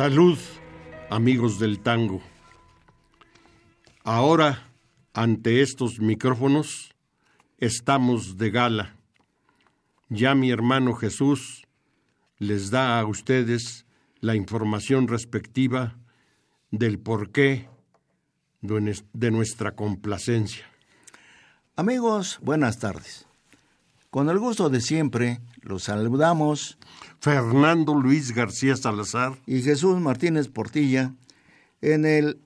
Salud, amigos del tango. Ahora, ante estos micrófonos, estamos de gala. Ya mi hermano Jesús les da a ustedes la información respectiva del porqué de nuestra complacencia. Amigos, buenas tardes. Con el gusto de siempre, los saludamos Fernando Luis García Salazar y Jesús Martínez Portilla en el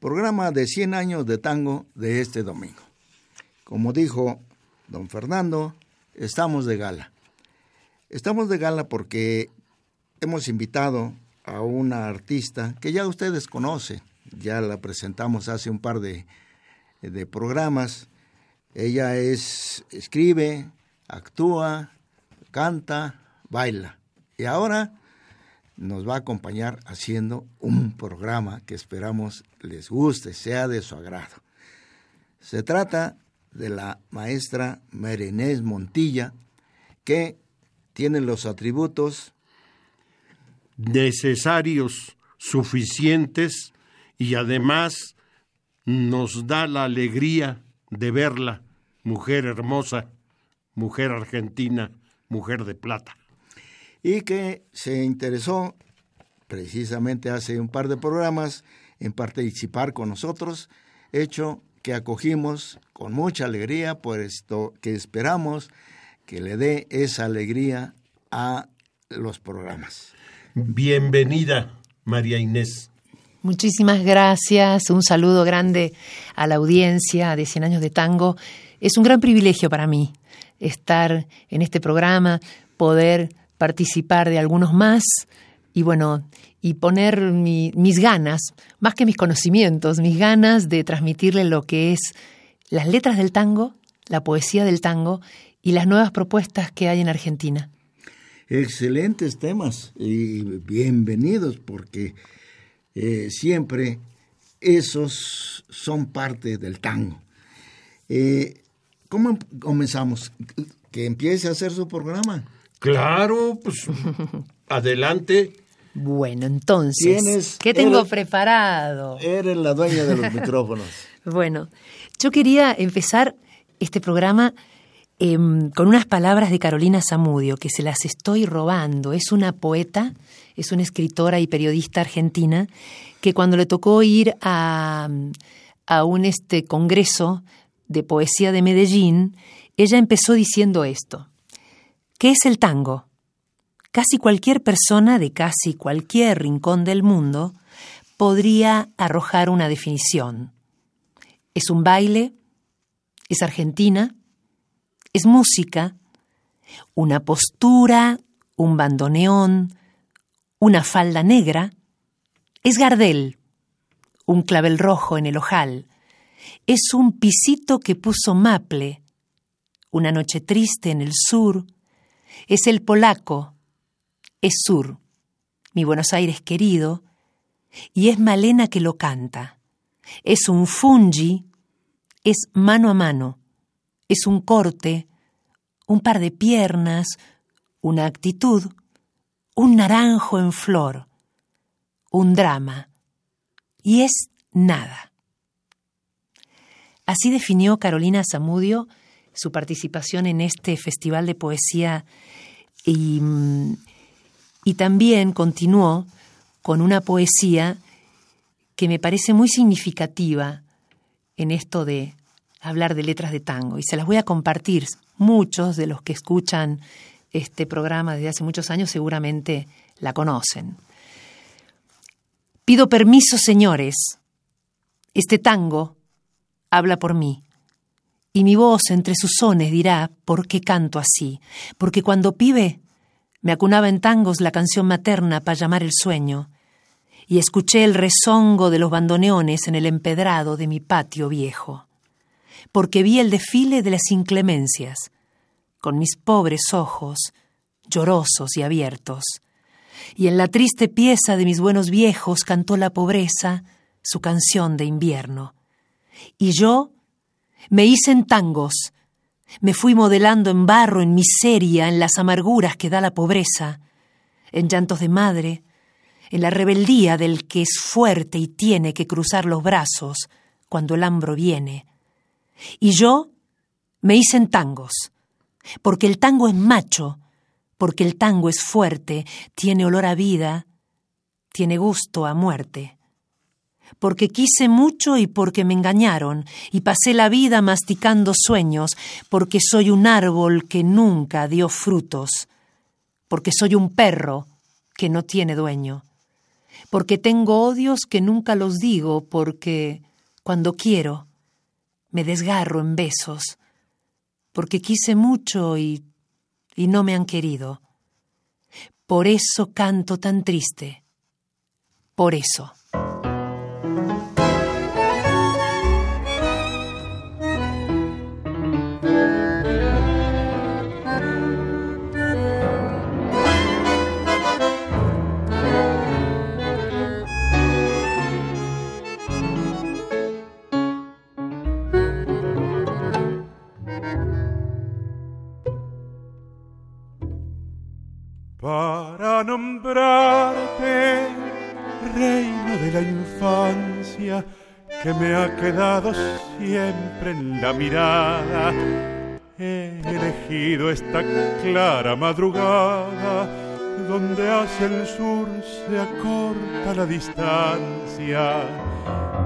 programa de 100 años de tango de este domingo. Como dijo don Fernando, estamos de gala. Estamos de gala porque hemos invitado a una artista que ya ustedes conocen, ya la presentamos hace un par de, de programas. Ella es, escribe, actúa, canta, baila. Y ahora nos va a acompañar haciendo un programa que esperamos les guste, sea de su agrado. Se trata de la maestra Merenés Montilla, que tiene los atributos necesarios, suficientes y además nos da la alegría de verla, mujer hermosa, mujer argentina, mujer de plata y que se interesó precisamente hace un par de programas en participar con nosotros, hecho que acogimos con mucha alegría, esto que esperamos que le dé esa alegría a los programas. Bienvenida, María Inés. Muchísimas gracias, un saludo grande a la audiencia de 100 años de tango. Es un gran privilegio para mí estar en este programa, poder participar de algunos más y bueno, y poner mis ganas, más que mis conocimientos, mis ganas de transmitirle lo que es las letras del tango, la poesía del tango y las nuevas propuestas que hay en Argentina. Excelentes temas y bienvenidos porque eh, siempre esos son parte del tango. Eh, ¿Cómo comenzamos? Que empiece a hacer su programa. Claro, pues adelante. Bueno, entonces, ¿qué tengo preparado? Eres la dueña de los micrófonos. bueno, yo quería empezar este programa em, con unas palabras de Carolina Zamudio, que se las estoy robando. Es una poeta, es una escritora y periodista argentina, que cuando le tocó ir a, a un este, congreso de poesía de Medellín, ella empezó diciendo esto. ¿Qué es el tango? Casi cualquier persona de casi cualquier rincón del mundo podría arrojar una definición. Es un baile, es argentina, es música, una postura, un bandoneón, una falda negra, es Gardel, un clavel rojo en el ojal, es un pisito que puso Maple, una noche triste en el sur, es el polaco, es Sur, mi Buenos Aires querido, y es Malena que lo canta. Es un fungi, es mano a mano, es un corte, un par de piernas, una actitud, un naranjo en flor, un drama, y es nada. Así definió Carolina Zamudio su participación en este festival de poesía y, y también continuó con una poesía que me parece muy significativa en esto de hablar de letras de tango y se las voy a compartir. Muchos de los que escuchan este programa desde hace muchos años seguramente la conocen. Pido permiso, señores. Este tango habla por mí. Y mi voz entre sus sones dirá por qué canto así. Porque cuando pibe me acunaba en tangos la canción materna para llamar el sueño. Y escuché el rezongo de los bandoneones en el empedrado de mi patio viejo. Porque vi el desfile de las inclemencias con mis pobres ojos, llorosos y abiertos. Y en la triste pieza de mis buenos viejos cantó la pobreza su canción de invierno. Y yo me hice en tangos, me fui modelando en barro, en miseria, en las amarguras que da la pobreza, en llantos de madre, en la rebeldía del que es fuerte y tiene que cruzar los brazos cuando el hambro viene. Y yo me hice en tangos, porque el tango es macho, porque el tango es fuerte, tiene olor a vida, tiene gusto a muerte. Porque quise mucho y porque me engañaron, y pasé la vida masticando sueños, porque soy un árbol que nunca dio frutos, porque soy un perro que no tiene dueño, porque tengo odios que nunca los digo, porque cuando quiero me desgarro en besos, porque quise mucho y, y no me han querido. Por eso canto tan triste. Por eso. Para nombrarte reino de la infancia que me ha quedado siempre en la mirada. He elegido esta clara madrugada donde hacia el sur se acorta la distancia.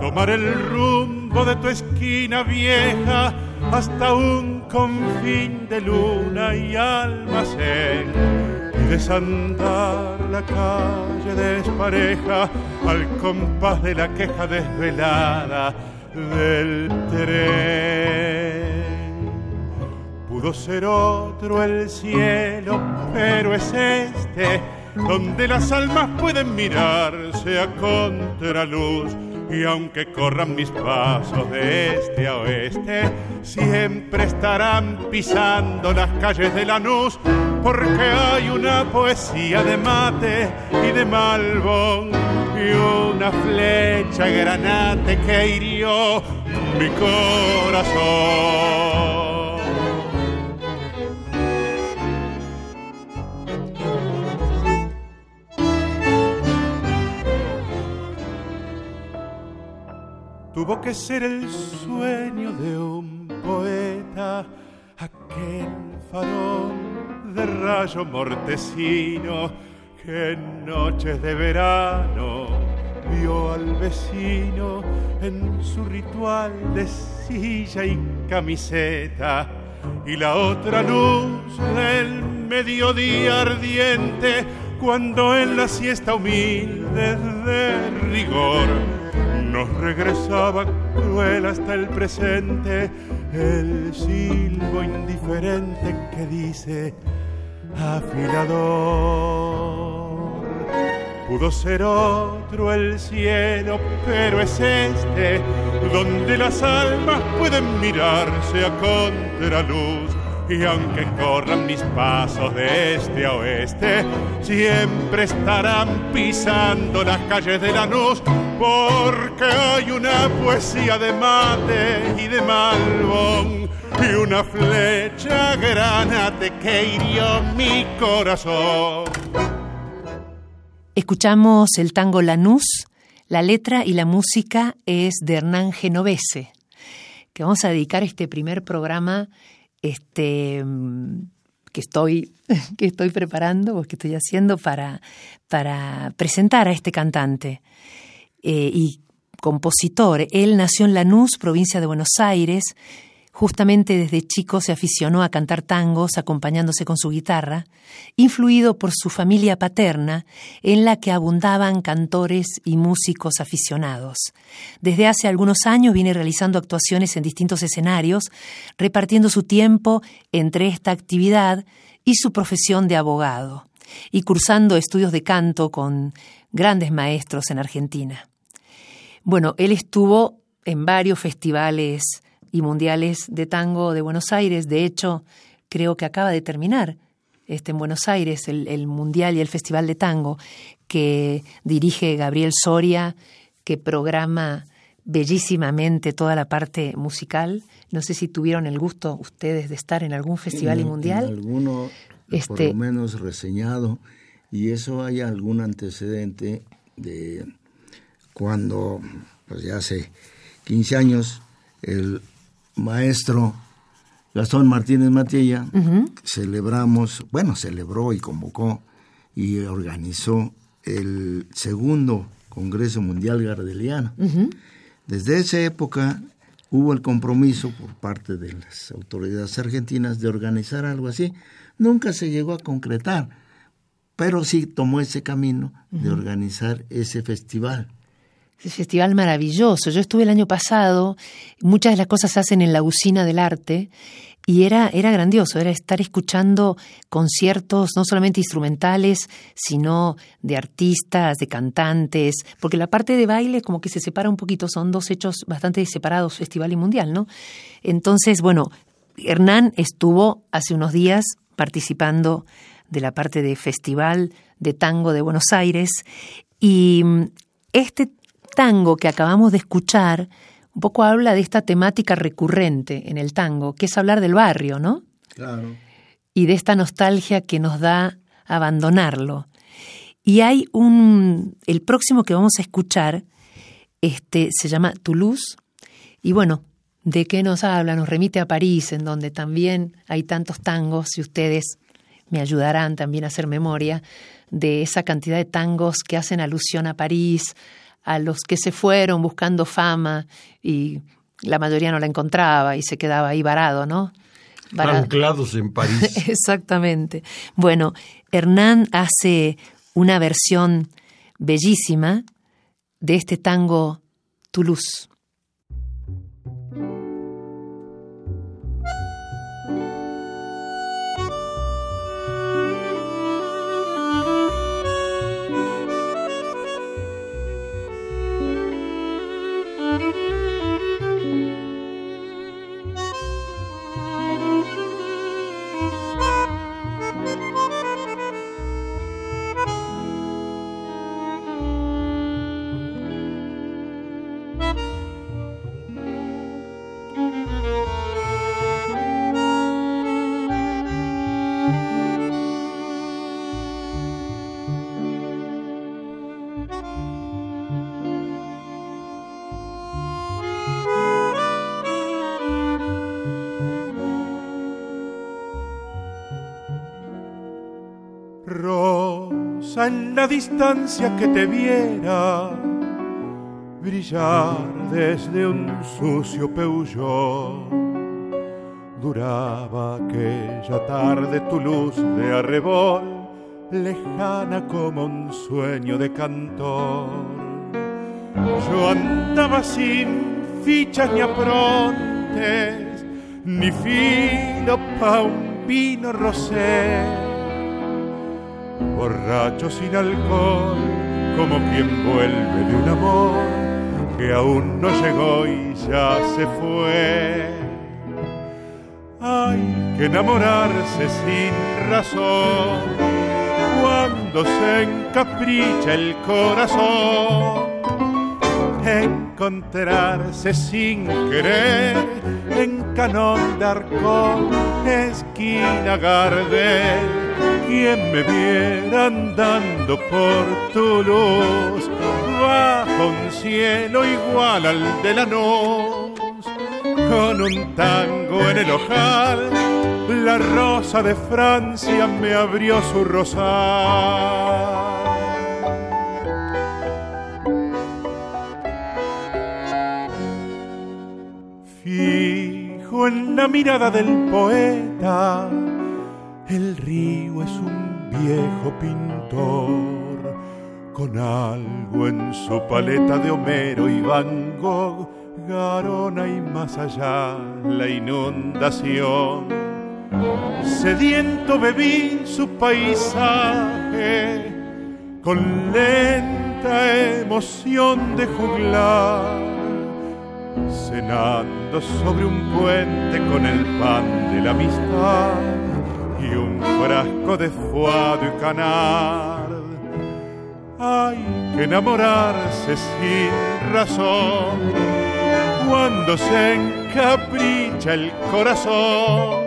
Tomar el rumbo de tu esquina vieja hasta un confín de luna y almacén desandar la calle despareja al compás de la queja desvelada del tren. Pudo ser otro el cielo, pero es este, donde las almas pueden mirarse a contraluz y aunque corran mis pasos de este a oeste, siempre estarán pisando las calles de Lanús, porque hay una poesía de mate y de malbón y una flecha granate que hirió mi corazón. Tuvo que ser el sueño de un poeta, aquel farol de rayo mortecino que en noches de verano vio al vecino en su ritual de silla y camiseta y la otra luz del mediodía ardiente cuando en la siesta humilde de rigor nos regresaba cruel hasta el presente el silbo indiferente que dice afilador. Pudo ser otro el cielo, pero es este donde las almas pueden mirarse a contraluz y aunque corran mis pasos de este a oeste, siempre estarán pisando las calles de Lanús, porque hay una poesía de mate y de malbón, y una flecha granate que hirió mi corazón. Escuchamos el tango Lanús, la letra y la música es de Hernán Genovese, que vamos a dedicar este primer programa este, que, estoy, que estoy preparando o que estoy haciendo para, para presentar a este cantante eh, y compositor. Él nació en Lanús, provincia de Buenos Aires, Justamente desde chico se aficionó a cantar tangos acompañándose con su guitarra, influido por su familia paterna, en la que abundaban cantores y músicos aficionados. Desde hace algunos años viene realizando actuaciones en distintos escenarios, repartiendo su tiempo entre esta actividad y su profesión de abogado, y cursando estudios de canto con grandes maestros en Argentina. Bueno, él estuvo en varios festivales y mundiales de tango de Buenos Aires. De hecho, creo que acaba de terminar este, en Buenos Aires el, Mundial y el Festival de Tango que dirige Gabriel Soria, que programa bellísimamente toda la parte musical. No sé si tuvieron el gusto ustedes de estar en algún festival y mundial. En alguno, por este lo menos reseñado, y eso hay algún antecedente de cuando, pues ya hace 15 años, el maestro Gastón Martínez Matilla, celebramos, bueno, celebró y convocó y organizó el segundo Congreso Mundial Gardeliano. Desde esa época hubo el compromiso por parte de las autoridades argentinas de organizar algo así. Nunca se llegó a concretar, pero sí tomó ese camino de organizar ese festival festival maravilloso. Yo estuve el año pasado, muchas de las cosas se hacen en la usina del arte y era, era grandioso, era estar escuchando conciertos no solamente instrumentales, sino de artistas, de cantantes, porque la parte de baile como que se separa un poquito, son dos hechos bastante separados, festival y mundial, ¿no? Entonces, bueno, Hernán estuvo hace unos días participando de la parte de Festival de Tango de Buenos Aires y mm, este tango que acabamos de escuchar un poco habla de esta temática recurrente en el tango, que es hablar del barrio, ¿no? Claro. Y de esta nostalgia que nos da abandonarlo. Y hay un. El próximo que vamos a escuchar este, se llama Toulouse. Y bueno, ¿de qué nos habla? Nos remite a París, en donde también hay tantos tangos, y ustedes me ayudarán también a hacer memoria de esa cantidad de tangos que hacen alusión a París, a los que se fueron buscando fama y la mayoría no la encontraba y se quedaba ahí varado, ¿no? Anclados en París. Exactamente. Bueno, Hernán hace una versión bellísima de este tango Toulouse. Distancia que te viera brillar desde un sucio peullot. Duraba aquella tarde tu luz de arrebol, lejana como un sueño de cantor. Yo andaba sin fichas ni aprontes, ni filo pa' un vino rosé borracho sin alcohol, como quien vuelve de un amor que aún no llegó y ya se fue. Hay que enamorarse sin razón cuando se encapricha el corazón. Encontrarse sin querer en Canón de Arcón, esquina Gardel. Quien me viera andando por tu luz, bajo un cielo igual al de la noz, con un tango en el ojal, la rosa de Francia me abrió su rosal. En la mirada del poeta, el río es un viejo pintor, con algo en su paleta de Homero y Van Gogh, Garona y más allá la inundación. Sediento bebí su paisaje con lenta emoción de juglar cenando sobre un puente con el pan de la amistad y un frasco de fuado y canal. Hay que enamorarse sin razón cuando se encapricha el corazón.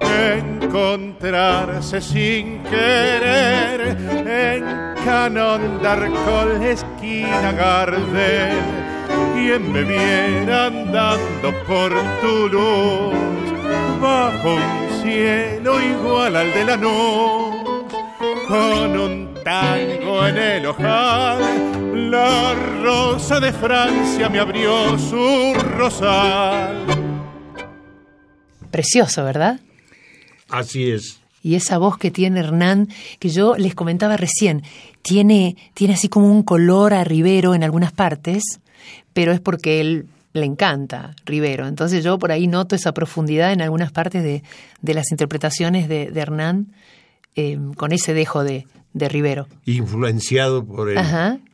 Encontrarse sin querer en Canón Darcol, esquina Gardel quien me viera andando por tu luz, bajo un cielo igual al de la noz, con un tango en el ojal, la rosa de Francia me abrió su rosal. Precioso, ¿verdad? Así es. Y esa voz que tiene Hernán, que yo les comentaba recién, tiene, tiene así como un color a Rivero en algunas partes, pero es porque él le encanta Rivero. Entonces yo por ahí noto esa profundidad en algunas partes de, las interpretaciones de, Hernán eh, con ese dejo de, Rivero. Influenciado por el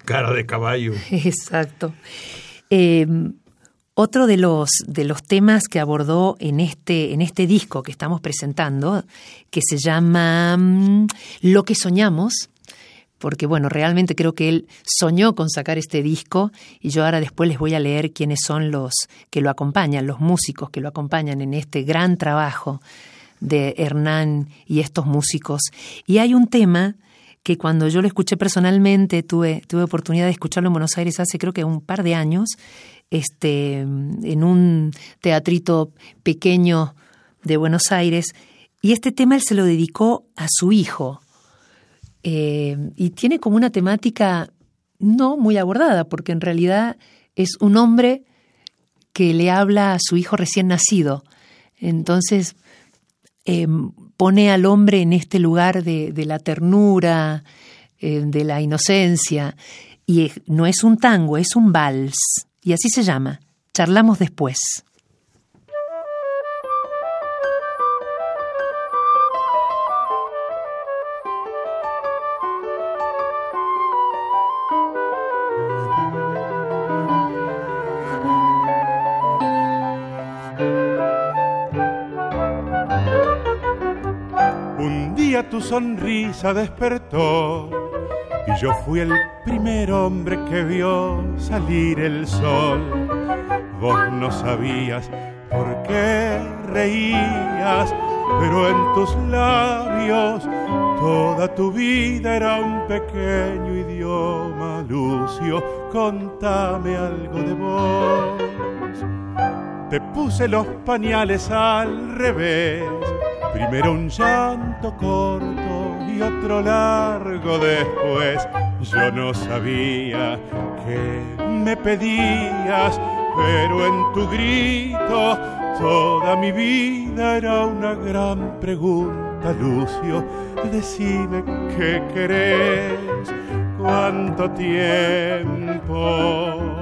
cara de caballo. Exacto. Eh, otro de los, de los temas que abordó en este, en este disco que estamos presentando, que se llama mm, Lo que soñamos, porque bueno, realmente creo que él soñó con sacar este disco y yo ahora después les voy a leer quiénes son los que lo acompañan, los músicos que lo acompañan en este gran trabajo de Hernán y estos músicos. Y hay un tema que cuando yo lo escuché personalmente, tuve, tuve oportunidad de escucharlo en Buenos Aires hace creo que un par de años, este, en un teatrito pequeño de Buenos Aires, y este tema él se lo dedicó a su hijo, eh, y tiene como una temática no muy abordada, porque en realidad es un hombre que le habla a su hijo recién nacido. Entonces em, pone al hombre en este lugar de, la ternura, eh, de la inocencia. Y no es un tango, es un vals. Y así se llama. Charlamos después. Tu sonrisa despertó y yo fui el primer hombre que vio salir el sol. Vos no sabías por qué reías, pero en tus labios toda tu vida era un pequeño idioma. Lucio, contame algo de vos. Te puse los pañales al revés Primero un llanto corto y otro largo después. Yo no sabía que me pedías, pero en tu grito toda mi vida era una gran pregunta, Lucio. Decime qué querés, cuánto tiempo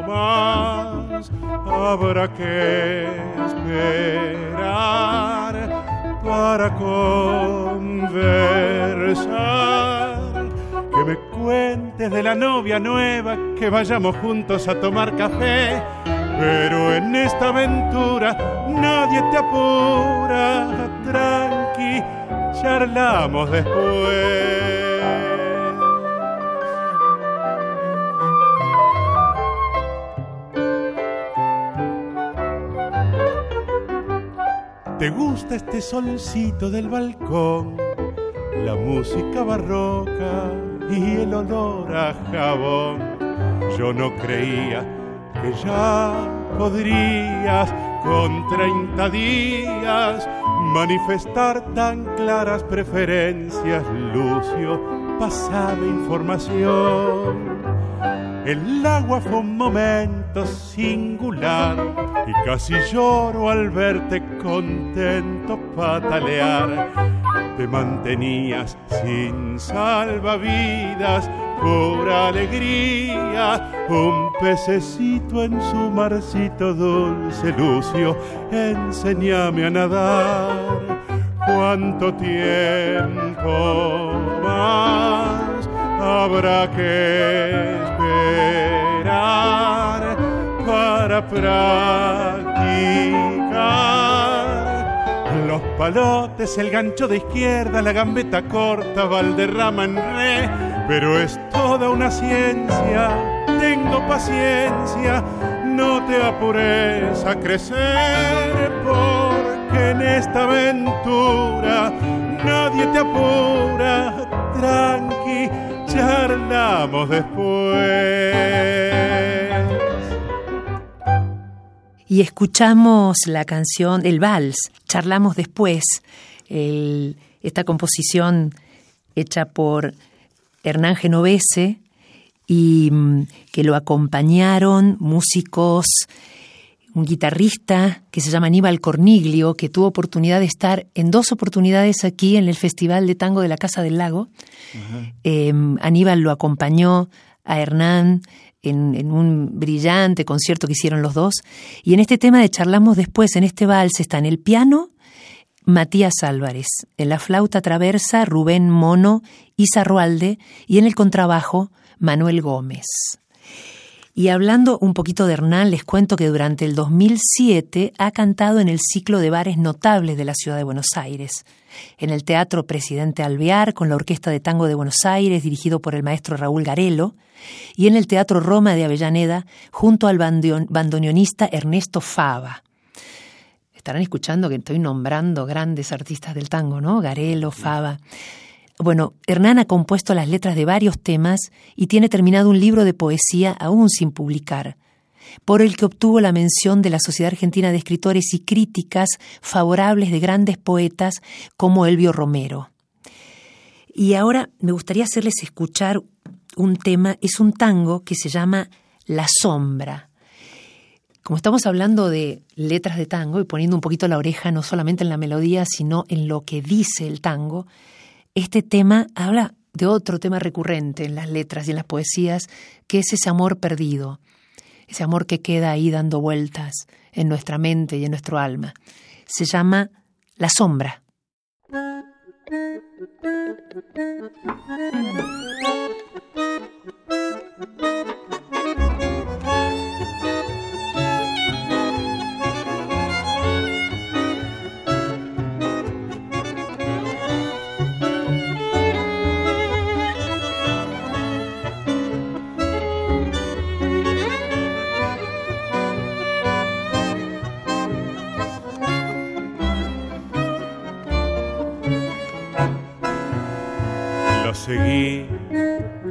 más habrá que esperar para conversar. Que me cuentes de la novia nueva, que vayamos juntos a tomar café. Pero en esta aventura nadie te apura, tranqui, charlamos después. Te gusta este solcito del balcón, la música barroca y el olor a jabón. Yo no creía que ya podrías con 30 días manifestar tan claras preferencias, Lucio, pasaba información. El agua fue un momento singular y casi lloro al verte contento patalear. Te mantenías sin salvavidas, por alegría, un pececito en su marcito dulce lucio, enséñame a nadar. ¿Cuánto tiempo más habrá que esperar para practicar? Los palotes, el gancho de izquierda, la gambeta corta, Valderrama en re, pero es toda una ciencia, tengo paciencia, no te apures a crecer, porque en esta aventura nadie te apura, tranqui, charlamos después. Y escuchamos la canción, el vals, charlamos después, esta composición hecha por Hernán Genovese y mm, que lo acompañaron músicos, un guitarrista que se llama Aníbal Corniglio, que tuvo oportunidad de estar en dos oportunidades aquí en el Festival de Tango de la Casa del Lago. Em, Aníbal lo acompañó a Hernán en, un brillante concierto que hicieron los dos. Y en este tema de charlamos después, en este vals, está en el piano Matías Álvarez, en la flauta traversa Rubén Mono y Zarrualde y en el contrabajo Manuel Gómez. Y hablando un poquito de Hernán, les cuento que durante el 2007 ha cantado en el ciclo de bares notables de la ciudad de Buenos Aires, en el Teatro Presidente Alvear con la Orquesta de Tango de Buenos Aires dirigido por el maestro Raúl Garelo, y en el Teatro Roma de Avellaneda junto al bandoneonista Ernesto Fava estarán escuchando que estoy nombrando grandes artistas del tango, ¿no? Garelo, Fava. Bueno, Hernán ha compuesto las letras de varios temas y tiene terminado un libro de poesía aún sin publicar, por el que obtuvo la mención de la Sociedad Argentina de Escritores y críticas favorables de grandes poetas como Elvio Romero. Y ahora me gustaría hacerles escuchar un tema, es un tango que se llama La Sombra como estamos hablando de letras de tango y poniendo un poquito la oreja no solamente en la melodía, sino en lo que dice el tango, este tema habla de otro tema recurrente en las letras y en las poesías, que es ese amor perdido, ese amor que queda ahí dando vueltas en nuestra mente y en nuestro alma. Se llama La sombra. Seguí,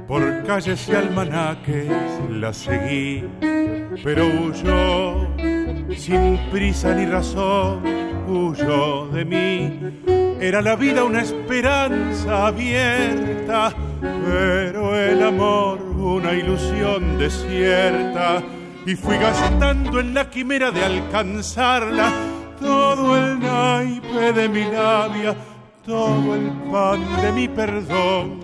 por calles y almanaques la seguí, pero huyó, sin prisa ni razón, huyó de mí. Era la vida una esperanza abierta, pero el amor una ilusión desierta. Y fui gastando en la quimera de alcanzarla todo el naipe de mi labia todo el pan de mi perdón,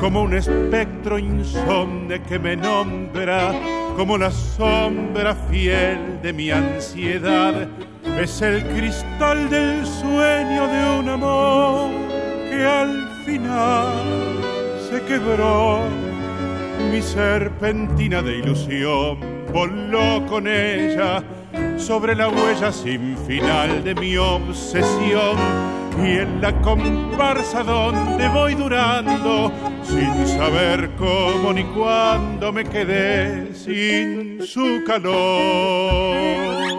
como un espectro insomne que me nombra, como la sombra fiel de mi ansiedad. Es el cristal del sueño de un amor que al final se quebró. Mi serpentina de ilusión voló con ella sobre la huella sin final de mi obsesión y en la comparsa donde voy durando, sin saber cómo ni cuándo me quedé sin su calor.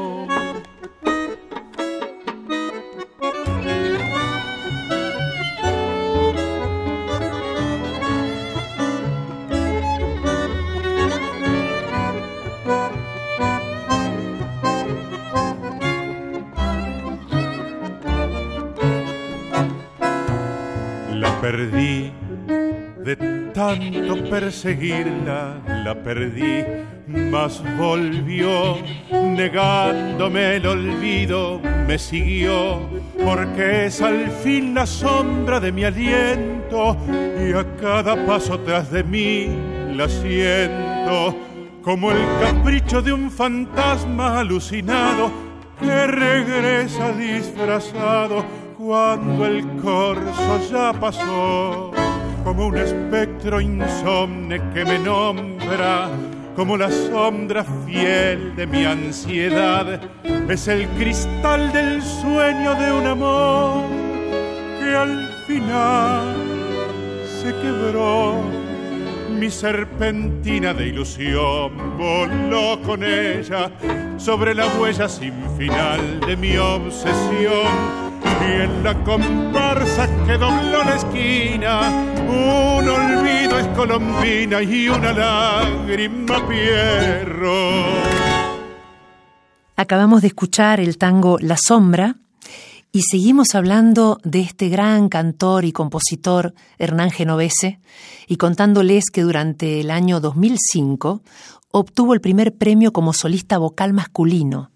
Tanto perseguirla, la perdí, mas volvió, negándome el olvido, me siguió, porque es al fin la sombra de mi aliento, y a cada paso tras de mí la siento, como el capricho de un fantasma alucinado que regresa disfrazado cuando el corso ya pasó como un espectro insomne que me nombra, como la sombra fiel de mi ansiedad, es el cristal del sueño de un amor que al final se quebró. Mi serpentina de ilusión voló con ella sobre la huella sin final de mi obsesión y en la comparsa que dobló la esquina, un olvido es colombina y una lágrima pierro. Acabamos de escuchar el tango La Sombra y seguimos hablando de este gran cantor y compositor Hernán Genovese y contándoles que durante el año 2005 obtuvo el primer premio como solista vocal masculino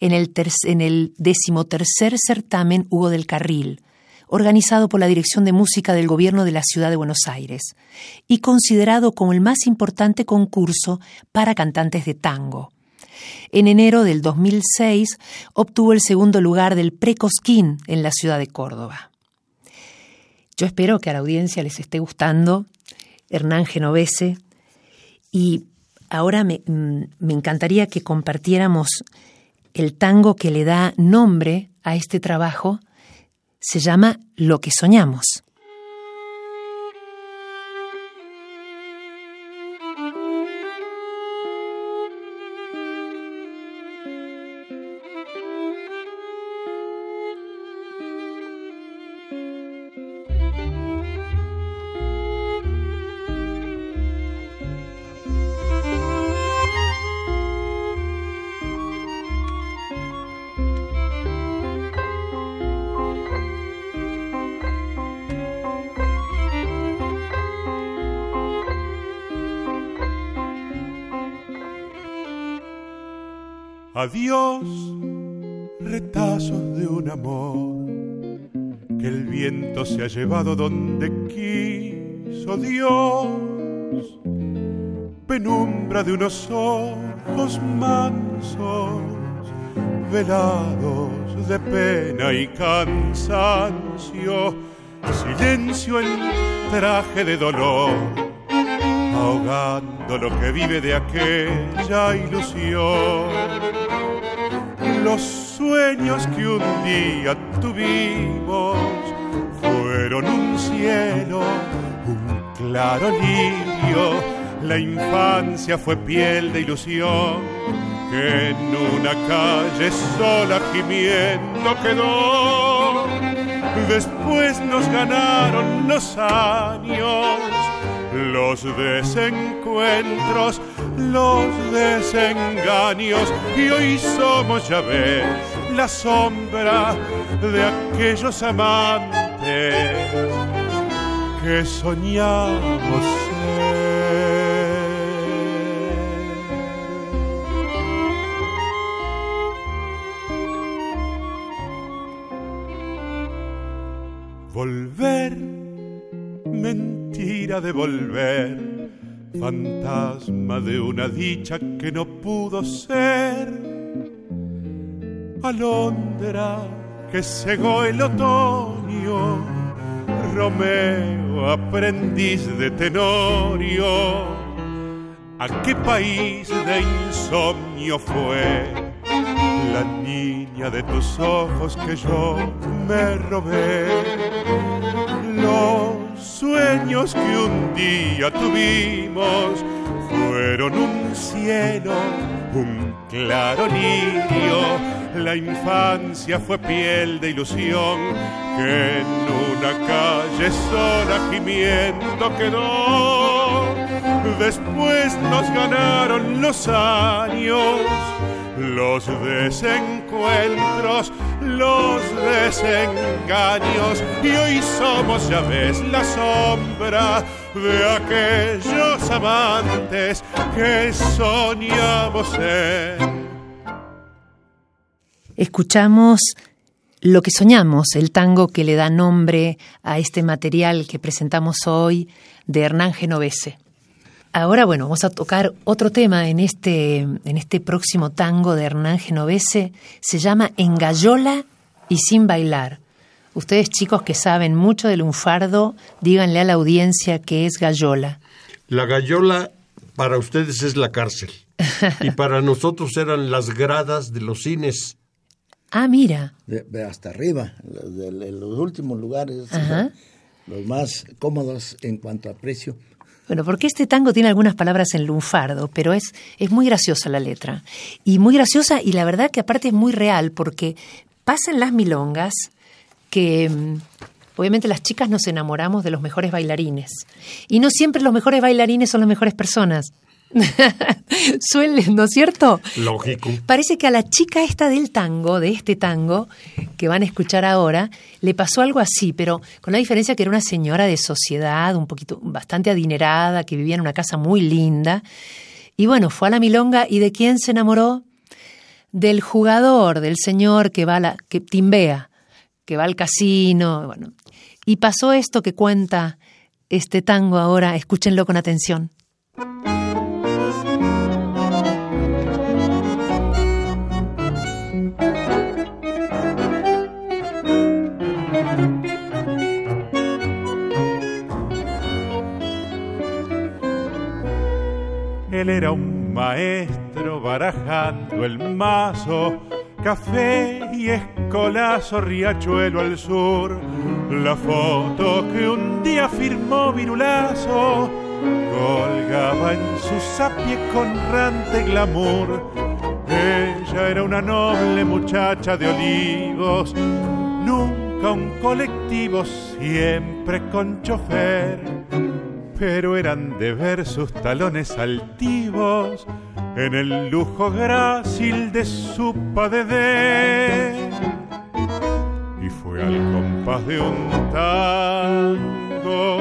en el, en decimotercer certamen Hugo del Carril, organizado por la Dirección de Música del Gobierno de la Ciudad de Buenos Aires, y considerado como el más importante concurso para cantantes de tango. En enero del 2006 obtuvo el segundo lugar del Precosquín en la ciudad de Córdoba. Yo espero que a la audiencia les esté gustando Hernán Genovese y ahora me, mm, me encantaría que compartiéramos el tango que le da nombre a este trabajo se llama Lo que soñamos. Adiós, retazos de un amor que el viento se ha llevado donde quiso Dios. Penumbra de unos ojos mansos, velados de pena y cansancio. Silencio el traje de dolor ahogando lo que vive de aquella ilusión. Los sueños que un día tuvimos fueron un cielo, un claro lirio. La infancia fue piel de ilusión que en una calle sola gimiendo quedó. Después nos ganaron los años los desencuentros, los desengaños, y hoy somos, ya ves, la sombra de aquellos amantes que soñamos ser. De volver, fantasma de una dicha que no pudo ser. Alondra que cegó el otoño, Romeo, aprendiz de Tenorio. ¿A qué país de insomnio fue la niña de tus ojos que yo me robé? Sueños que un día tuvimos fueron un cielo, un claro lirio. La infancia fue piel de ilusión que en una calle sola gimiendo quedó. Después nos ganaron los años, los desencuentros, los desengaños, y hoy somos, ya ves, la sombra de aquellos amantes que soñamos en. Escuchamos lo que soñamos, el tango que le da nombre a este material que presentamos hoy de Hernán Genovese. Ahora, bueno, vamos a tocar otro tema en este, en este próximo tango de Hernán Genovese. Se llama Engallola y sin bailar. Ustedes chicos que saben mucho del lunfardo, díganle a la audiencia que es gallola. La gallola para ustedes es la cárcel y para nosotros eran las gradas de los cines. Ah, mira. De, hasta arriba, de, los últimos lugares, los más cómodos en cuanto a precio. Bueno, porque este tango tiene algunas palabras en lunfardo, pero es, es muy graciosa la letra. Y muy graciosa, y la verdad que aparte es muy real, porque pasan las milongas que mm, obviamente las chicas nos enamoramos de los mejores bailarines. Y no siempre los mejores bailarines son las mejores personas. Suele, ¿no es cierto? Lógico. Parece que a la chica esta del tango, de este tango, que van a escuchar ahora, le pasó algo así, pero con la diferencia que era una señora de sociedad, un poquito, bastante adinerada, que vivía en una casa muy linda. Y bueno, fue a la milonga y ¿de quién se enamoró? Del jugador, del señor que va a la, que timbea, que va al casino, bueno. Y pasó esto que cuenta este tango ahora, escúchenlo con atención. Él era un maestro barajando el mazo, café y escolazo, riachuelo al sur. La foto que un día firmó Virulazo colgaba en su sapie con rante glamour. Ella era una noble muchacha de olivos, nunca un colectivo, siempre con chofer pero eran de ver sus talones altivos en el lujo grácil de su padedé. Y fue al compás de un tango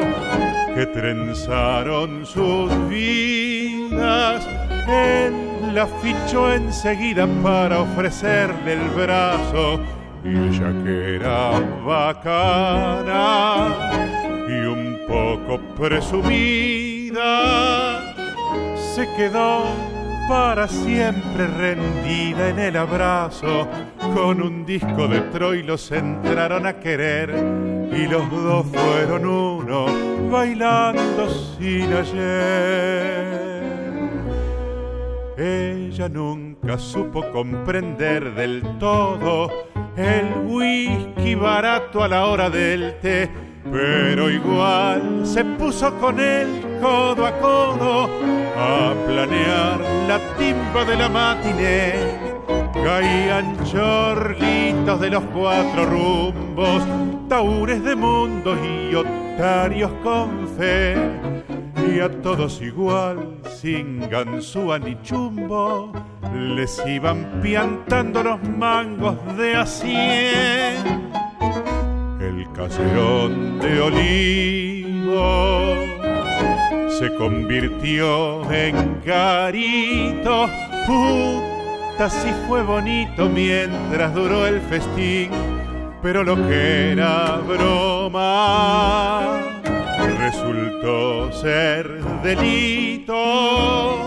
que trenzaron sus vidas. Él la fichó enseguida para ofrecerle el brazo y ella que era bacana poco presumida, se quedó para siempre rendida en el abrazo. Con un disco de Troy los entraron a querer y los dos fueron uno, bailando sin ayer. Ella nunca supo comprender del todo el whisky barato a la hora del té pero igual se puso con él codo a codo a planear la timba de la matiné. Caían chorlitos de los cuatro rumbos, taures de mundo y otarios con fe. Y a todos igual, sin ganzúa ni chumbo, les iban piantando los mangos de a cien el caserón de olivo se convirtió en carito. Puta, si fue bonito mientras duró el festín, pero lo que era broma resultó ser delito.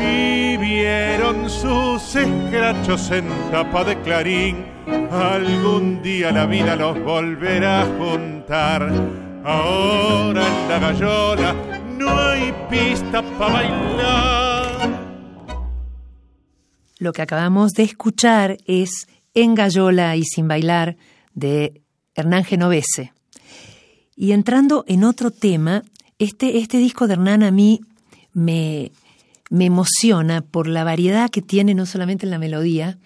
Y vieron sus escrachos en tapa de clarín Algún día la vida los volverá a juntar. Ahora en la gallola no hay pista para bailar. Lo que acabamos de escuchar es En Gallola y Sin Bailar de Hernán Genovese. Y entrando en otro tema, este, este disco de Hernán a mí me, me emociona por la variedad que tiene no solamente en la melodía,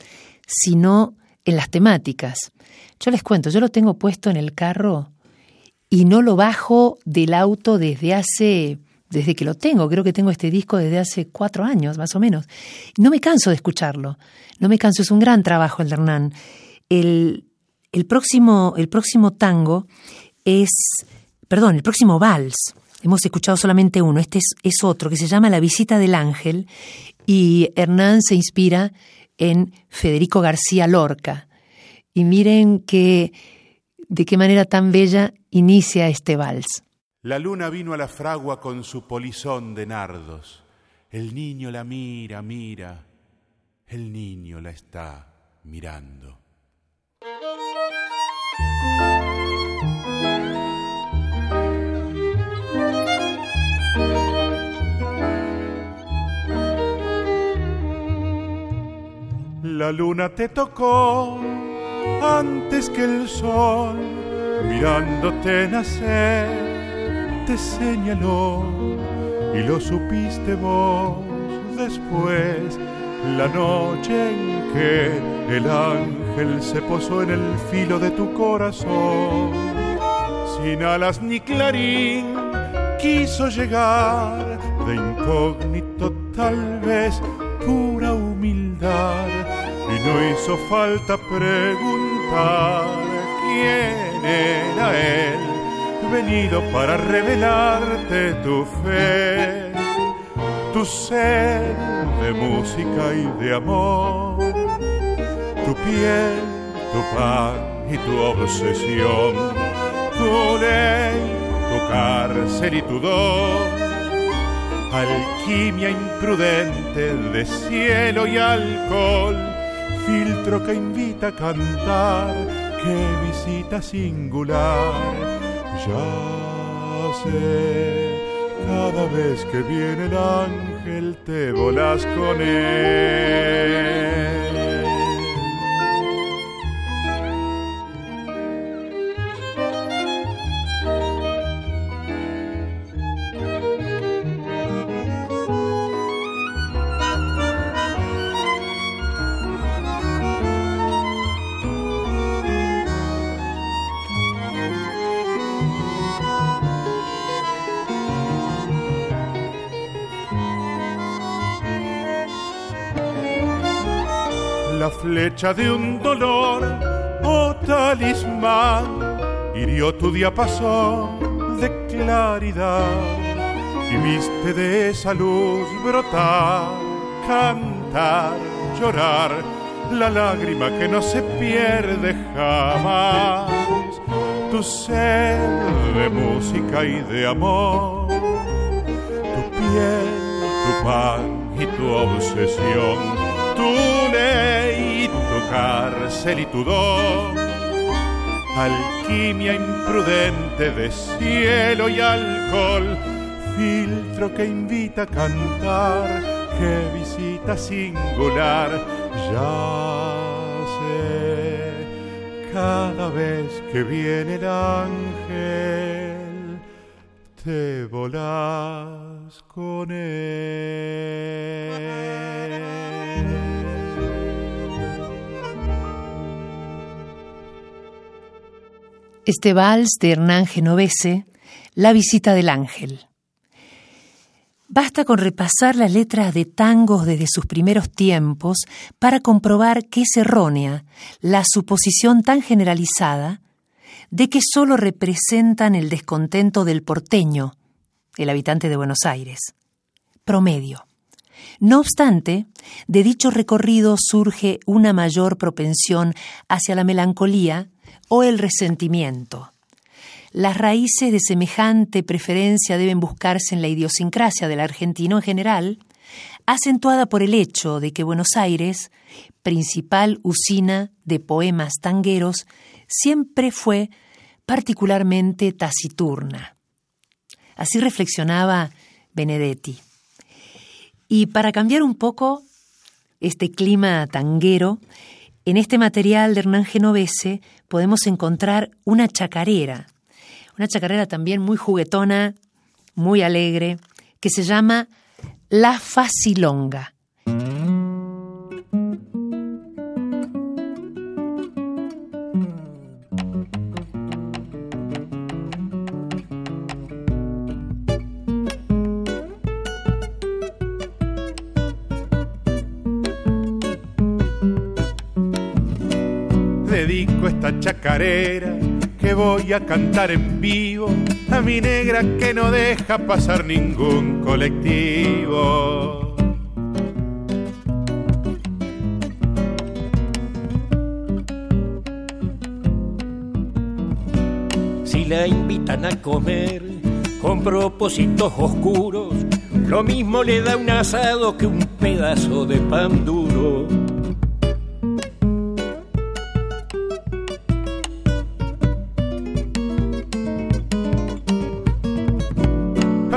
sino en las temáticas. Yo les cuento, yo lo tengo puesto en el carro y no lo bajo del auto desde hace desde que lo tengo, creo que tengo este disco desde hace cuatro años, más o menos. No me canso de escucharlo, no me canso, es un gran trabajo el de Hernán. El, el, próximo, el próximo tango es, perdón, el próximo vals, hemos escuchado solamente uno, este es, es otro, que se llama La visita del ángel, y Hernán se inspira en Federico García Lorca. Y miren que, de qué manera tan bella inicia este vals. La luna vino a la fragua con su polizón de nardos. El niño la mira, mira. El niño la está mirando. La luna te tocó antes que el sol, mirándote nacer, te señaló y lo supiste vos después, la noche en que el ángel se posó en el filo de tu corazón. Sin alas ni clarín, quiso llegar de incógnito tal vez pura humildad y no hizo falta preguntar quién era él, venido para revelarte tu fe, tu ser de música y de amor, tu piel, tu pan y tu obsesión, tu ley, tu cárcel y tu don. Alquimia imprudente de cielo y alcohol filtro que invita a cantar, qué visita singular. Ya sé, cada vez que viene el ángel te volas con él. Flecha de un dolor o talismán hirió tu diapasón de claridad y viste de esa luz brotar, cantar, llorar la lágrima que no se pierde jamás. Tu ser de música y de amor, tu piel, tu pan y tu obsesión, tu cárcel y tu don, alquimia imprudente de cielo y alcohol, filtro que invita a cantar, que visita singular, ya sé, cada vez que viene el ángel, te volás con él. Este vals de Hernán Genovese, La visita del ángel. Basta con repasar las letras de tangos desde sus primeros tiempos para comprobar que es errónea la suposición tan generalizada de que sólo representan el descontento del porteño, el habitante de Buenos Aires. Promedio. No obstante, de dicho recorrido surge una mayor propensión hacia la melancolía o el resentimiento. Las raíces de semejante preferencia deben buscarse en la idiosincrasia del argentino en general, acentuada por el hecho de que Buenos Aires, principal usina de poemas tangueros, siempre fue particularmente taciturna. Así reflexionaba Benedetti. Y para cambiar un poco este clima tanguero, en este material de Hernán Genovese podemos encontrar una chacarera, una chacarera también muy juguetona, muy alegre, que se llama La Facilonga. Chacarera que voy a cantar en vivo a mi negra que no deja pasar ningún colectivo. Si la invitan a comer con propósitos oscuros, lo mismo le da un asado que un pedazo de pan duro.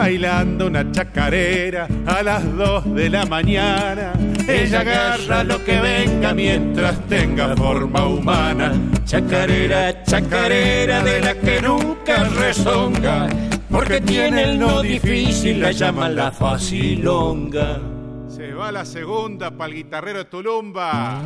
Bailando una chacarera a las dos de la mañana. Ella agarra lo que venga mientras tenga forma humana. Chacarera, chacarera de la que nunca rezonga, porque tiene el no difícil, la llaman la facilonga. Se va la segunda pa'l guitarrero de Tulumba.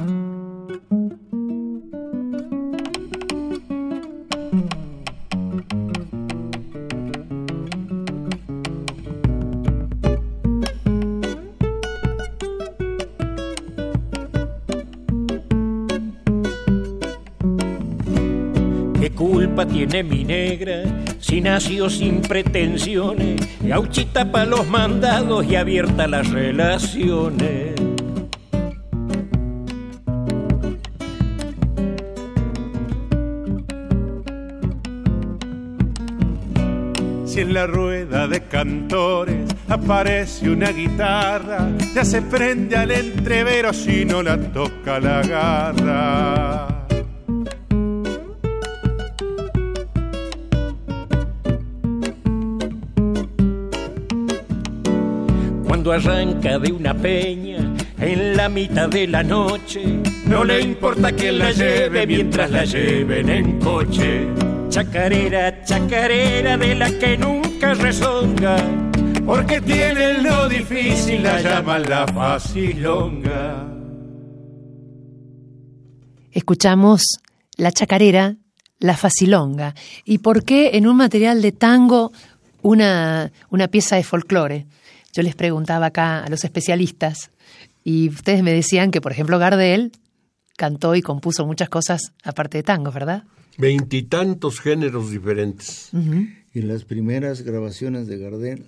Tiene mi negra si nació sin pretensiones, gauchita pa' los mandados y abierta las relaciones? Si en la rueda de cantores aparece una guitarra, ya se prende al entrevero si no la toca la garra. Arranca de una peña en la mitad de la noche, no le importa que la lleve mientras la lleven en coche. Chacarera, chacarera de la que nunca rezonga, porque tiene lo difícil, la llaman la facilonga. Escuchamos la chacarera, la facilonga. ¿Y por qué en un material de tango una, una pieza de folclore? Yo les preguntaba acá a los especialistas y ustedes me decían que, por ejemplo, Gardel cantó y compuso muchas cosas aparte de tango, ¿verdad? Veintitantos géneros diferentes. Y las primeras grabaciones de Gardel,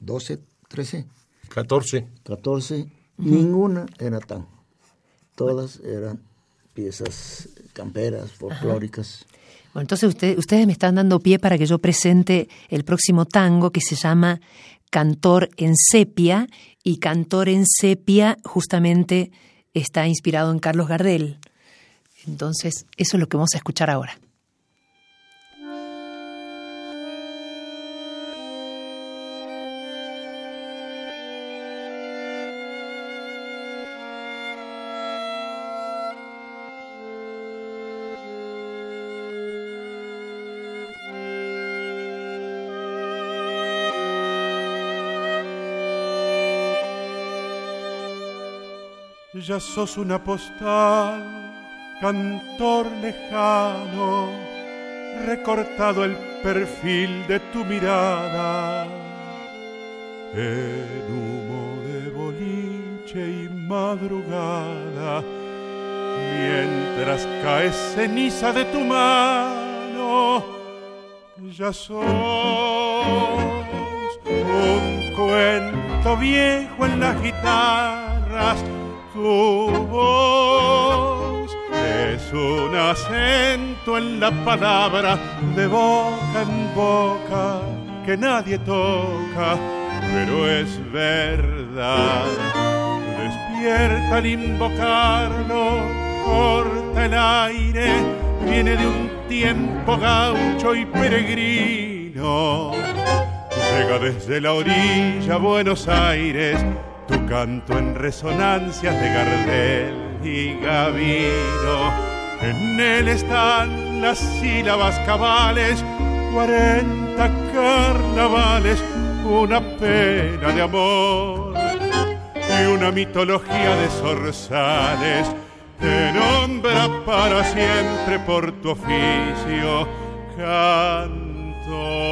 12, 13, 14. 14, ninguna era tango. Todas eran piezas camperas, folclóricas. Bueno, entonces ustedes me están dando pie para que yo presente el próximo tango que se llama Cantor en sepia y Cantor en sepia justamente está inspirado en Carlos Gardel. Entonces, eso es lo que vamos a escuchar ahora. Ya sos una postal, cantor lejano, recortado el perfil de tu mirada. En humo de boliche y madrugada, mientras cae ceniza de tu mano, ya sos un cuento viejo en las guitarras voz es un acento en la palabra de boca en boca que nadie toca, pero es verdad. Despierta al invocarlo, corta el aire, viene de un tiempo gaucho y peregrino. Llega desde la orilla a Buenos Aires tu canto en resonancias de Gardel y Gavino. En él están las sílabas cabales, cuarenta carnavales, una pena de amor y una mitología de zorzales. Te nombra para siempre por tu oficio, canto.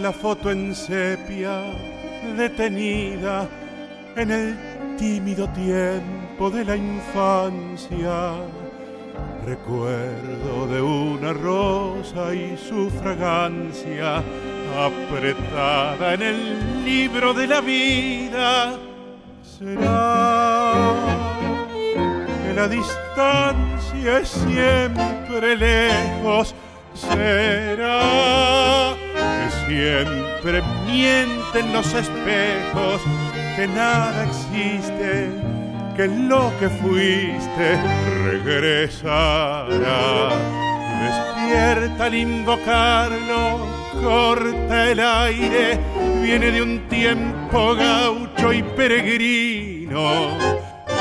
La foto en sepia, detenida en el tímido tiempo de la infancia. Recuerdo de una rosa y su fragancia apretada en el libro de la vida. Será que la distancia es siempre lejos. Será siempre mienten los espejos, que nada existe, que lo que fuiste regresará. Despierta al invocarlo, corta el aire, viene de un tiempo gaucho y peregrino.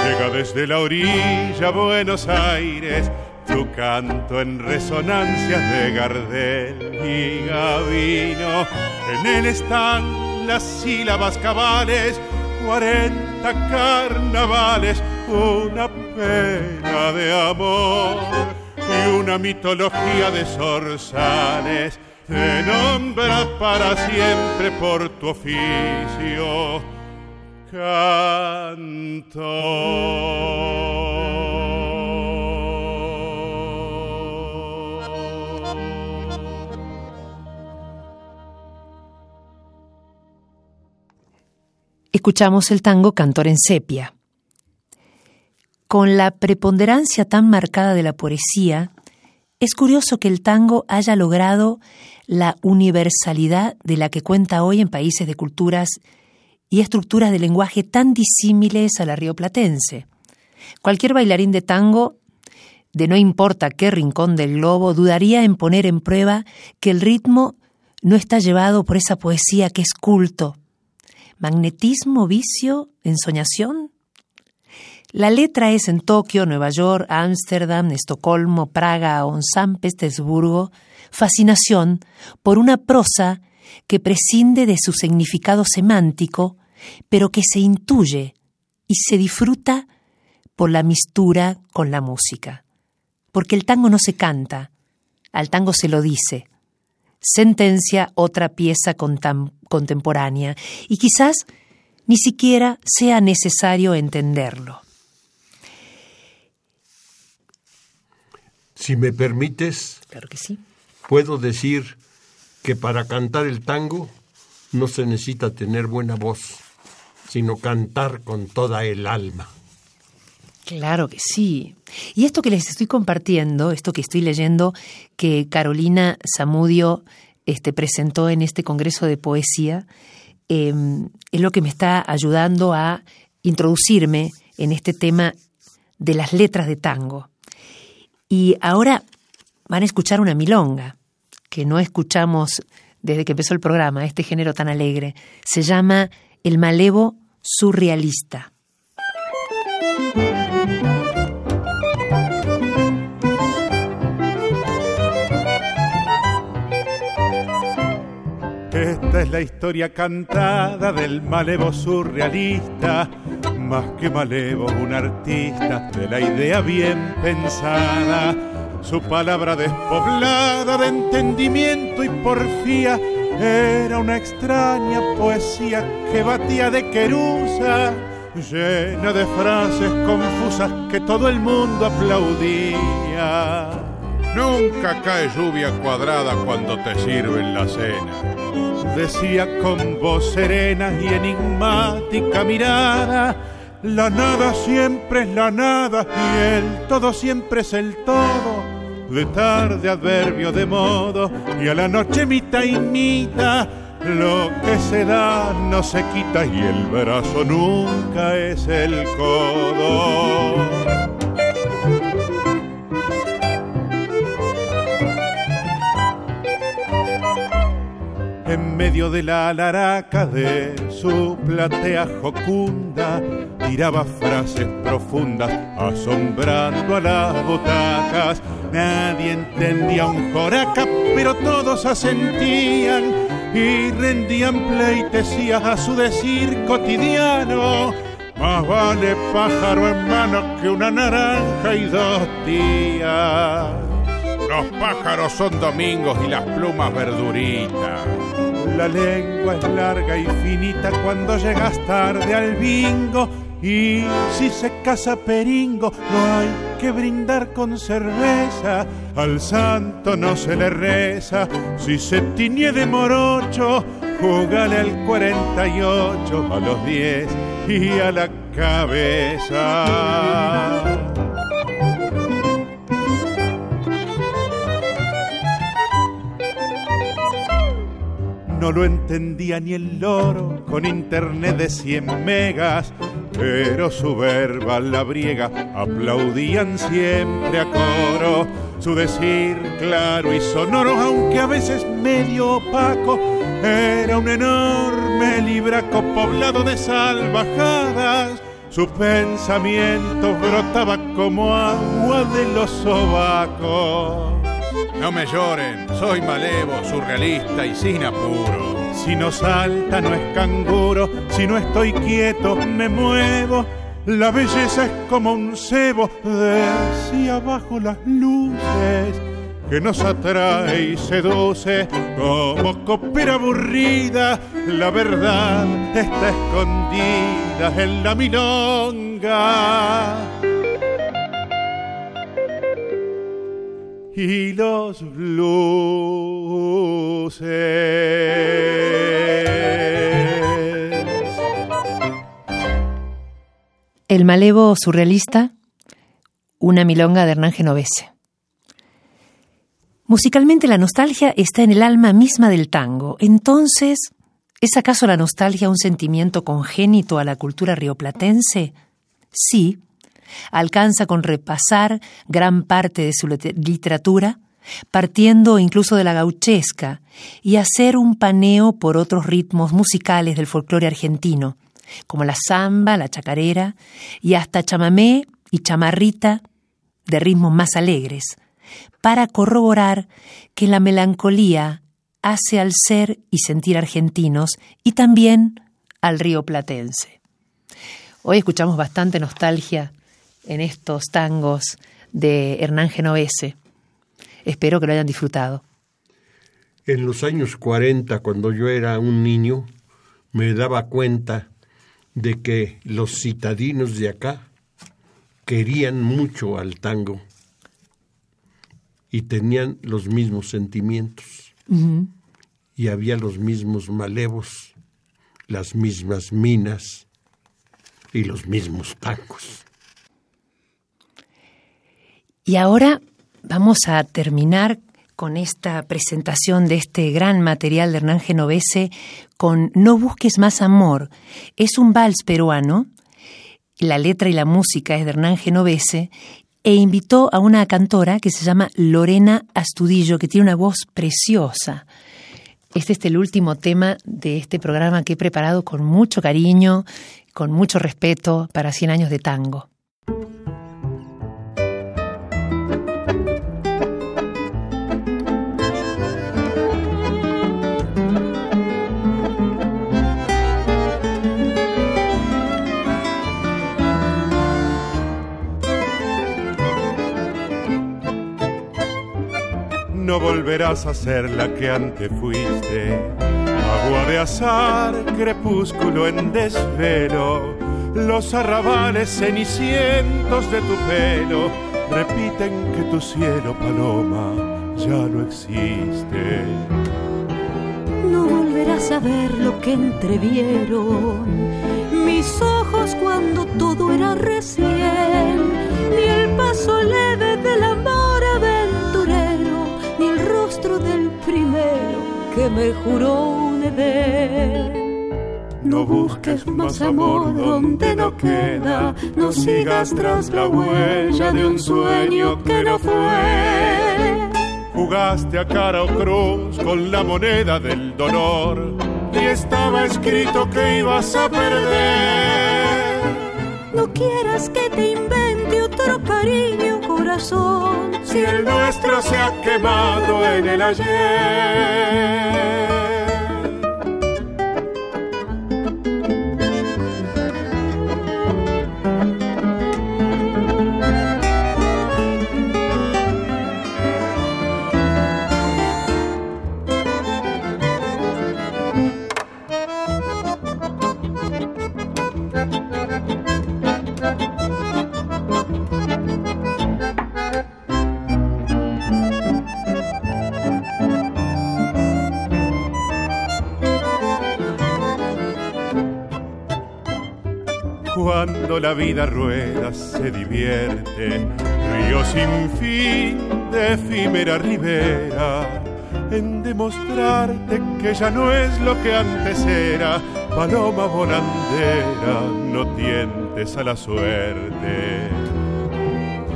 Llega desde la orilla Buenos Aires, tu canto en resonancias de Gardel y Gavino. En él están las sílabas cabales, cuarenta carnavales, una pena de amor y una mitología de zorzales. Te nombra para siempre por tu oficio, canto. Escuchamos el tango Cantor en Sepia. Con la preponderancia tan marcada de la poesía, es curioso que el tango haya logrado la universalidad de la que cuenta hoy en países de culturas y estructuras de lenguaje tan disímiles a la rioplatense. Cualquier bailarín de tango, de no importa qué rincón del globo, dudaría en poner en prueba que el ritmo no está llevado por esa poesía que es culto. ¿Magnetismo, vicio, ensoñación? La letra es en Tokio, Nueva York, Ámsterdam, Estocolmo, Praga o en San Petersburgo, fascinación por una prosa que prescinde de su significado semántico, pero que se intuye y se disfruta por la mistura con la música. Porque el tango no se canta, al tango se lo dice. Sentencia otra pieza contemporánea y quizás ni siquiera sea necesario entenderlo. Si me permites, Claro que sí. puedo decir que para cantar el tango no se necesita tener buena voz, sino cantar con toda el alma. Claro que sí. Y esto que les estoy compartiendo, esto que estoy leyendo, que Carolina Zamudio este, presentó en este Congreso de Poesía, eh, es lo que me está ayudando a introducirme en este tema de las letras de tango. Y ahora van a escuchar una milonga, que no escuchamos desde que empezó el programa, este género tan alegre. Se llama El Malevo Surrealista. Es la historia cantada del malevo surrealista, más que malevo, un artista de la idea bien pensada. Su palabra despoblada de entendimiento y porfía era una extraña poesía que batía de querusa, llena de frases confusas que todo el mundo aplaudía. Nunca cae lluvia cuadrada cuando te sirven la cena. Decía con voz serena y enigmática mirada, la nada siempre es la nada y el todo siempre es el todo. De tarde adverbio de modo y a la noche mitad y mitad. Lo que se da no se quita y el brazo nunca es el codo. En medio de la alaraca de su platea jocunda, tiraba frases profundas, asombrando a las butacas. Nadie entendía un joraca, pero todos asentían y rendían pleitesías a su decir cotidiano. Más vale pájaro en mano que una naranja y dos días. Los pájaros son domingos y las plumas verduritas. La lengua es larga y finita cuando llegas tarde al bingo. Y si se casa Peringo, no hay que brindar con cerveza. Al santo no se le reza. Si se tiñe de morocho, jugale al 48, a los 10 y a la cabeza. No lo entendía ni el loro con internet de 100 megas, pero su verba la briega aplaudían siempre a coro. Su decir claro y sonoro, aunque a veces medio opaco, era un enorme libraco poblado de salvajadas. Su pensamiento brotaba como agua de los sobacos. No me lloren, soy malevo, surrealista y sin apuro. Si no salta no es canguro, si no estoy quieto me muevo. La belleza es como un cebo, decía bajo las luces, que nos atrae y seduce como copera aburrida. La verdad está escondida en la milonga. Y los blues. El malevo surrealista, una milonga de Hernán Genovese. Musicalmente la nostalgia está en el alma misma del tango. Entonces, ¿es acaso la nostalgia un sentimiento congénito a la cultura rioplatense? Sí, alcanza con repasar gran parte de su literatura, partiendo incluso de la gauchesca, y hacer un paneo por otros ritmos musicales del folclore argentino, como la samba, la chacarera, y hasta chamamé y chamarrita de ritmos más alegres, para corroborar que la melancolía hace al ser y sentir argentinos y también al río platense. Hoy escuchamos bastante nostalgia en estos tangos de Hernán Genovese. Espero que lo hayan disfrutado. En los años 40, cuando yo era un niño, me daba cuenta de que los citadinos de acá querían mucho al tango y tenían los mismos sentimientos y había los mismos malevos, las mismas minas y los mismos tangos. Y ahora vamos a terminar con esta presentación de este gran material de Hernán Genovese con No busques más amor. Es un vals peruano, la letra y la música es de Hernán Genovese, e invitó a una cantora que se llama Lorena Astudillo, que tiene una voz preciosa. Este es el último tema de este programa que he preparado con mucho cariño, con mucho respeto para 100 años de tango. No volverás a ser la que antes fuiste. Agua de azar, crepúsculo en desvelo, los arrabales cenicientos de tu pelo repiten que tu cielo, paloma, ya no existe. No volverás a ver lo que entrevieron mis ojos cuando todo era recién, ni el paso leve del amor del me juró un Edén. No busques más amor donde no queda, no sigas tras la huella de un sueño que no fue. Jugaste a cara o cruz con la moneda del dolor y estaba escrito que ibas a perder. No quieras que te invente otro cariño si el nuestro se ha quemado en el ayer. La vida rueda se divierte, río sin fin de efímera ribera, en demostrarte que ya no es lo que antes era, paloma volandera, no tientes a la suerte.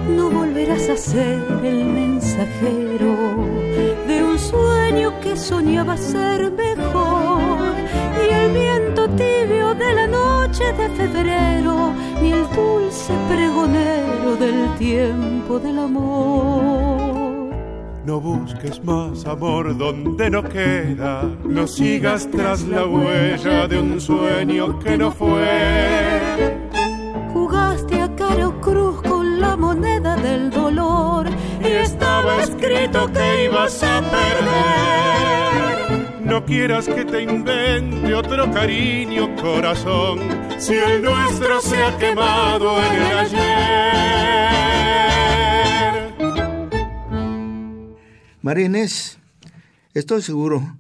No volverás a ser el mensajero de un sueño que soñaba ser mejor. Y el viento tibio de la noche de febrero, dulce pregonero del tiempo del amor. No busques más amor donde no queda, no sigas tras la huella de un sueño que no fue. Jugaste a cara o cruz con la moneda del dolor y estaba escrito que ibas a perder. Quieras que te invente otro cariño, corazón, si el nuestro se ha quemado en el ayer. María Inés, estoy seguro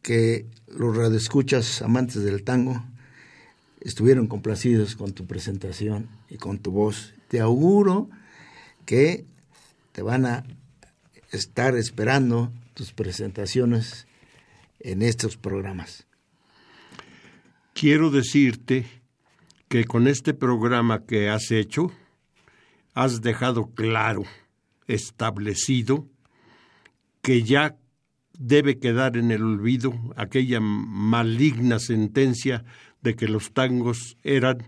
que los radioescuchas amantes del tango estuvieron complacidos con tu presentación y con tu voz. Te auguro que te van a estar esperando tus presentaciones en estos programas. Quiero decirte que con este programa que has hecho, has dejado claro, establecido, que ya debe quedar en el olvido aquella maligna sentencia de que los tangos eran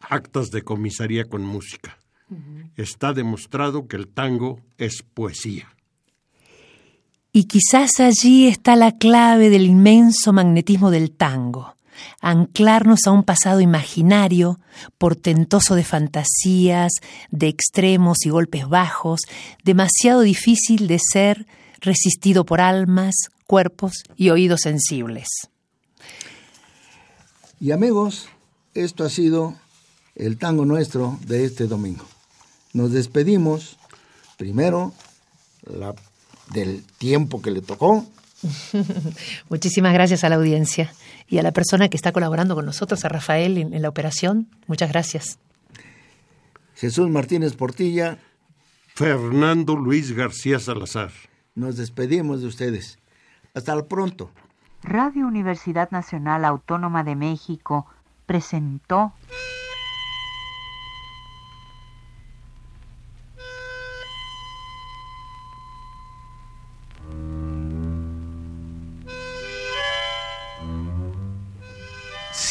actas de comisaría con música. Uh -huh. Está demostrado que el tango es poesía. Y quizás allí está la clave del inmenso magnetismo del tango, anclarnos a un pasado imaginario, portentoso de fantasías, de extremos y golpes bajos, demasiado difícil de ser resistido por almas, cuerpos y oídos sensibles. Y amigos, esto ha sido el tango nuestro de este domingo. Nos despedimos primero la, del tiempo que le tocó. Muchísimas gracias a la audiencia y a la persona que está colaborando con nosotros, a Rafael en, en la operación. Muchas gracias. Jesús Martínez Portilla. Fernando Luis García Salazar. Nos despedimos de ustedes. Hasta el pronto. Radio Universidad Nacional Autónoma de México presentó